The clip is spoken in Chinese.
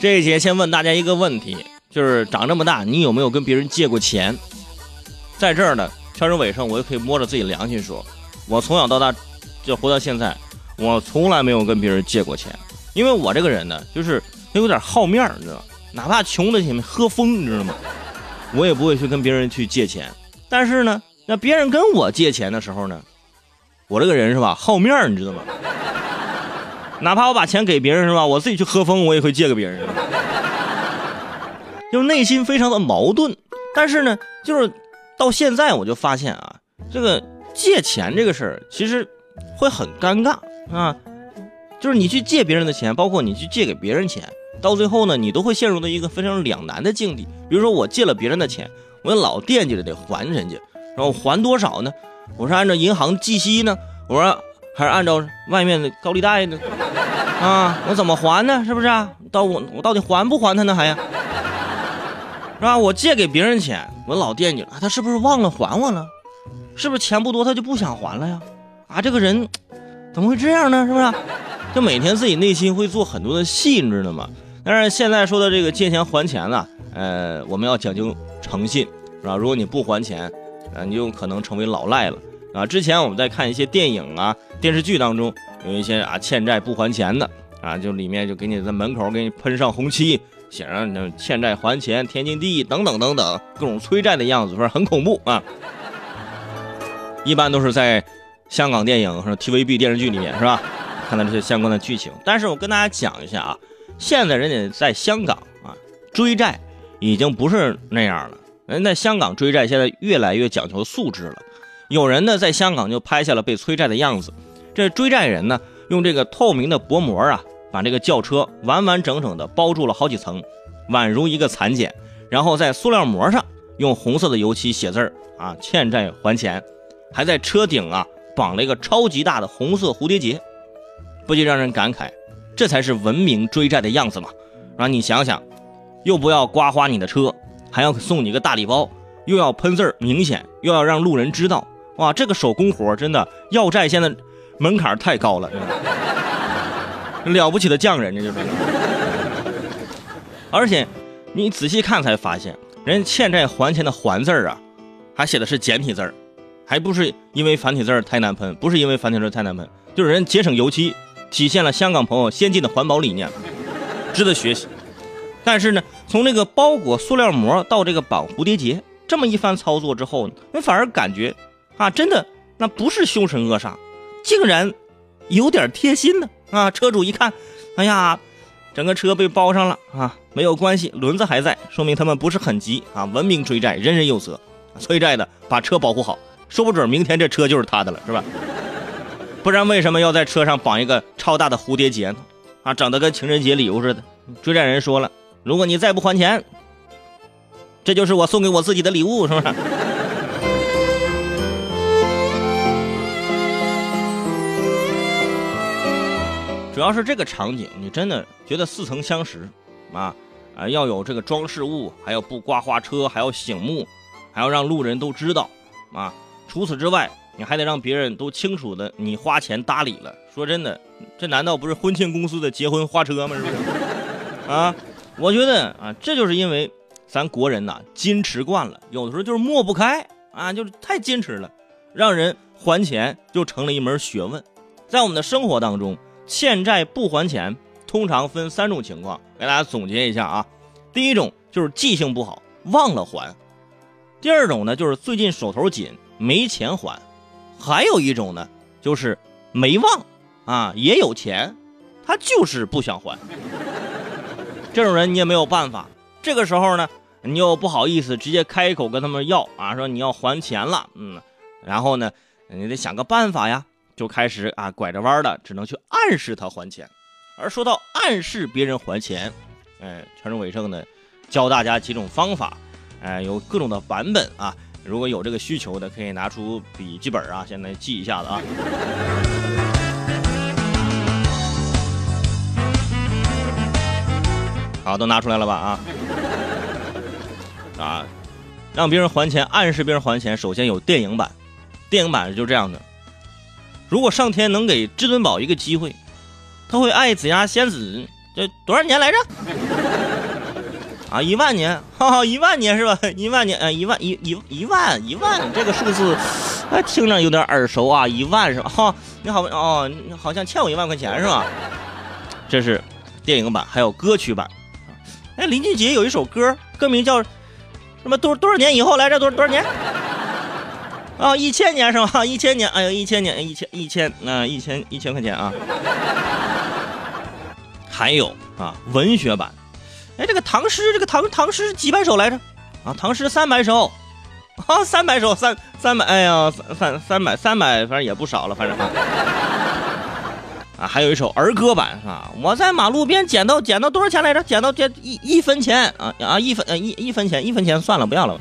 这一节先问大家一个问题，就是长这么大，你有没有跟别人借过钱？在这儿呢，全身尾声，我就可以摸着自己良心说，我从小到大就活到现在，我从来没有跟别人借过钱，因为我这个人呢，就是有点好面，你知道？哪怕穷的前面喝风，你知道吗？我也不会去跟别人去借钱。但是呢，那别人跟我借钱的时候呢，我这个人是吧，好面，你知道吗？哪怕我把钱给别人是吧，我自己去喝风，我也会借给别人，就是内心非常的矛盾。但是呢，就是到现在我就发现啊，这个借钱这个事儿其实会很尴尬啊，就是你去借别人的钱，包括你去借给别人钱，到最后呢，你都会陷入到一个非常两难的境地。比如说我借了别人的钱，我老惦记着得还人家，然后还多少呢？我是按照银行计息呢，我说还是按照外面的高利贷呢？啊，我怎么还呢？是不是啊？到我我到底还不还他呢？还呀，是吧？我借给别人钱，我老惦记了，他是不是忘了还我了？是不是钱不多他就不想还了呀？啊，这个人怎么会这样呢？是不是？就每天自己内心会做很多的戏，你知道吗？但是现在说的这个借钱还钱呢，呃，我们要讲究诚信，是吧？如果你不还钱，啊，你就可能成为老赖了啊。之前我们在看一些电影啊、电视剧当中。有一些啊欠债不还钱的啊，就里面就给你在门口给你喷上红漆，写上那欠债还钱天经地义等等等等，各种催债的样子，说很恐怖啊。一般都是在香港电影和 TVB 电视剧里面是吧？看到这些相关的剧情。但是我跟大家讲一下啊，现在人家在香港啊追债已经不是那样了，人在香港追债现在越来越讲求素质了。有人呢在香港就拍下了被催债的样子。这追债人呢，用这个透明的薄膜啊，把这个轿车完完整整的包住了好几层，宛如一个蚕茧。然后在塑料膜上用红色的油漆写字儿啊，欠债还钱。还在车顶啊绑了一个超级大的红色蝴蝶结，不禁让人感慨，这才是文明追债的样子嘛。啊，你想想，又不要刮花你的车，还要送你个大礼包，又要喷字儿明显，又要让路人知道，哇，这个手工活真的要债现在。门槛太高了，了不起的匠人，这就是。而且，你仔细看才发现，人欠债还钱的“还”字儿啊，还写的是简体字儿，还不是因为繁体字儿太难喷，不是因为繁体字太难喷，就是人节省油漆，体现了香港朋友先进的环保理念，值得学习。但是呢，从这个包裹塑料膜到这个绑蝴蝶结，这么一番操作之后呢，你反而感觉啊，真的那不是凶神恶煞。竟然有点贴心呢啊！车主一看，哎呀，整个车被包上了啊，没有关系，轮子还在，说明他们不是很急啊。文明追债，人人有责，催债的把车保护好，说不准明天这车就是他的了，是吧？不然为什么要在车上绑一个超大的蝴蝶结呢？啊，整得跟情人节礼物似的。追债人说了，如果你再不还钱，这就是我送给我自己的礼物，是不是？主要是这个场景，你真的觉得似曾相识，啊啊，要有这个装饰物，还要不刮花车，还要醒目，还要让路人都知道，啊，除此之外，你还得让别人都清楚的你花钱搭理了。说真的，这难道不是婚庆公司的结婚花车吗？是不是？啊，我觉得啊，这就是因为咱国人呐矜持惯了，有的时候就是抹不开啊，就是太矜持了，让人还钱就成了一门学问，在我们的生活当中。欠债不还钱，通常分三种情况，给大家总结一下啊。第一种就是记性不好，忘了还；第二种呢就是最近手头紧，没钱还；还有一种呢就是没忘啊，也有钱，他就是不想还。这种人你也没有办法。这个时候呢，你又不好意思直接开口跟他们要啊，说你要还钱了，嗯，然后呢，你得想个办法呀。就开始啊，拐着弯的，只能去暗示他还钱。而说到暗示别人还钱，哎，全是伟盛呢，教大家几种方法，哎，有各种的版本啊。如果有这个需求的，可以拿出笔记本啊，现在记一下子啊。好，都拿出来了吧啊？啊，让别人还钱，暗示别人还钱，首先有电影版，电影版是就这样的。如果上天能给至尊宝一个机会，他会爱紫霞仙子，这多少年来着？啊，一万年，哈哈，一万年是吧？一万年，呃，一万一一一万一万，这个数字，哎，听着有点耳熟啊，一万是吧？哈，你好，哦，好像欠我一万块钱是吧？这是电影版，还有歌曲版。哎，林俊杰有一首歌，歌名叫什么？多多少年以后来着？多多少年？啊，一千年是吧？一千年，哎呦，一千年，一千一千，那一千一千块钱啊。还有啊，文学版。哎，这个唐诗，这个唐唐诗几百首来着？啊，唐诗三百首，啊，三百首，三三百，哎呀，三三三百三百，反正也不少了，反正啊，啊，还有一首儿歌版是吧？我在马路边捡到捡到多少钱来着？捡到这一一分钱啊啊，一分呃一一分钱一分钱算了，不要了。